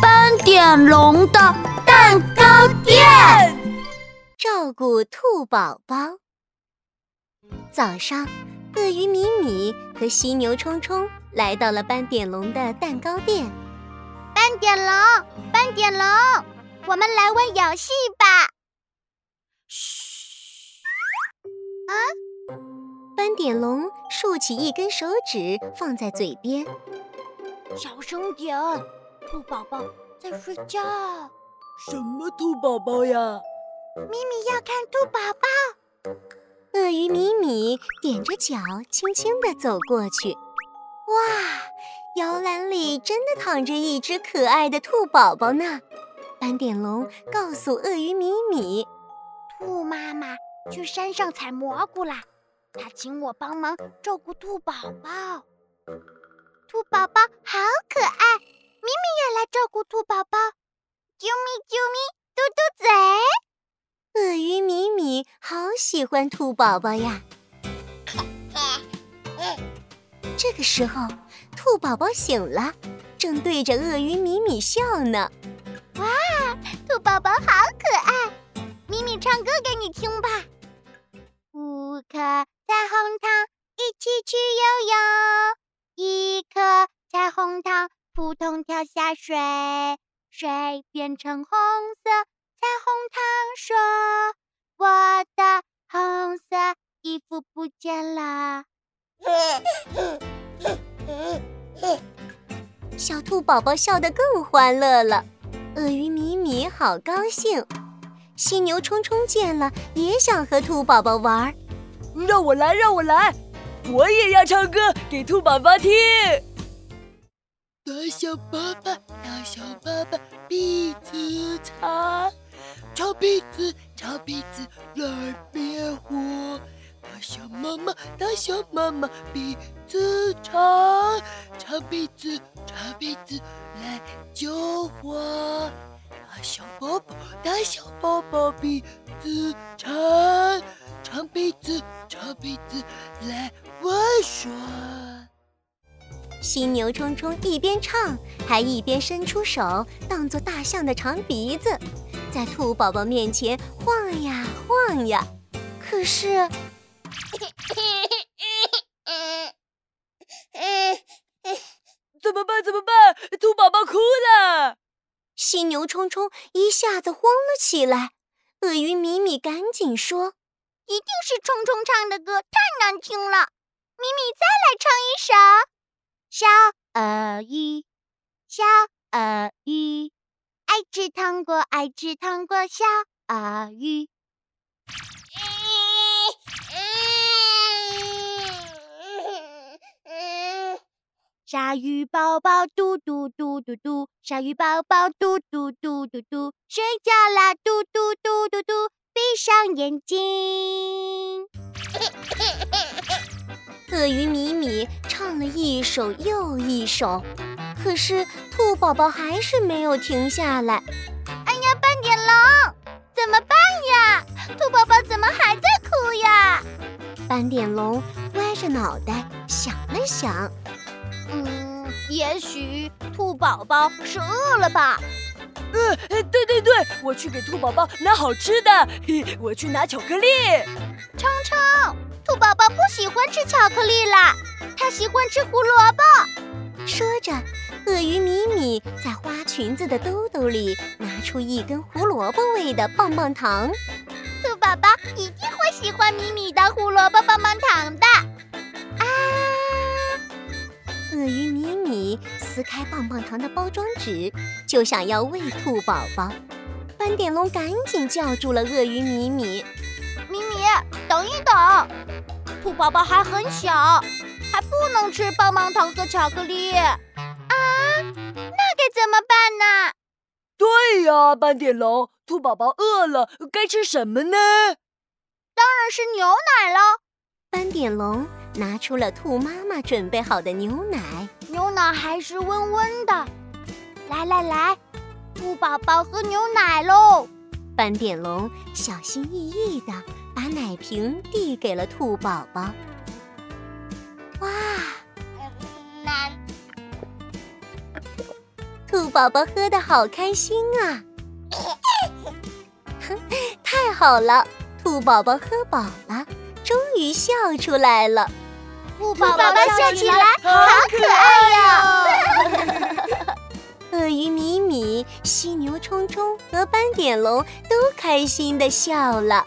斑点龙的蛋糕店，照顾兔宝宝。早上，鳄鱼米米和犀牛冲冲来到了斑点龙的蛋糕店。斑点龙，斑点龙，我们来玩游戏吧。嘘！啊！斑点龙竖起一根手指放在嘴边，小声点，兔宝宝在睡觉。什么兔宝宝呀？咪咪要看兔宝宝。鳄鱼米米踮着脚，轻轻地走过去。哇！摇篮里真的躺着一只可爱的兔宝宝呢。斑点龙告诉鳄鱼米米：“兔妈妈去山上采蘑菇啦，她请我帮忙照顾兔宝宝。兔宝宝好可爱，咪咪也来照顾兔宝宝。啾咪啾咪，嘟嘟嘴。鳄鱼米米好喜欢兔宝宝呀。这个时候。”兔宝宝醒了，正对着鳄鱼米米笑呢。哇，兔宝宝好可爱！米米唱歌给你听吧。五颗彩虹糖一起去游泳，一颗彩虹糖扑通跳下水，水变成红色。彩虹糖说：“我的红色衣服不见了。”小兔宝宝笑得更欢乐了，鳄鱼米米好高兴，犀牛冲冲见了也想和兔宝宝玩。让我来，让我来，我也要唱歌给兔宝宝听。大小爸爸，大小爸爸，鼻子长，长鼻子，长鼻子来灭火。大小妈妈，大小妈妈，鼻子长，长鼻子，长鼻子来救火。大小宝宝，大小宝宝，鼻子长，长犀牛冲冲一边唱，还一边伸出手，当做大象的长鼻子，在兔宝宝面前晃呀晃呀。可是。怎么办？怎么办？兔宝宝哭了。犀牛冲冲一下子慌了起来。鳄鱼米米赶紧说：“一定是冲冲唱的歌太难听了。米米再来唱一首。小鳄鱼，小鳄鱼，爱吃糖果，爱吃糖果，小鳄鱼。”鲨鱼宝宝嘟嘟嘟嘟嘟，鲨鱼宝宝嘟嘟嘟嘟嘟，睡觉啦嘟嘟嘟嘟嘟，闭上眼睛。嘿嘿嘿鳄鱼米米唱了一首又一首，可是兔宝宝还是没有停下来。哎呀，斑点龙，怎么办呀？兔宝宝怎么还在哭呀？斑点龙歪着脑袋想了想。嗯，也许兔宝宝是饿了吧？嗯，对对对，我去给兔宝宝拿好吃的。我去拿巧克力。喜欢吃巧克力啦，他喜欢吃胡萝卜。说着，鳄鱼米米在花裙子的兜兜里拿出一根胡萝卜味的棒棒糖。兔宝宝一定会喜欢米米的胡萝卜棒棒糖的。啊鳄鱼米米撕开棒棒糖的包装纸，就想要喂兔宝宝。斑点龙赶紧叫住了鳄鱼米米：“米米，等一等，兔宝宝还很小，还不能吃棒棒糖和巧克力啊！那该怎么办呢？”“对呀，斑点龙，兔宝宝饿了，该吃什么呢？”“当然是牛奶了。”斑点龙。拿出了兔妈妈准备好的牛奶，牛奶还是温温的。来来来，兔宝宝喝牛奶喽！斑点龙小心翼翼地把奶瓶递给了兔宝宝。哇！兔宝宝喝的好开心啊！太好了，兔宝宝喝饱了，终于笑出来了。兔宝宝笑起来好可爱呀！鳄鱼米米、犀牛冲冲和斑点龙都开心的笑了。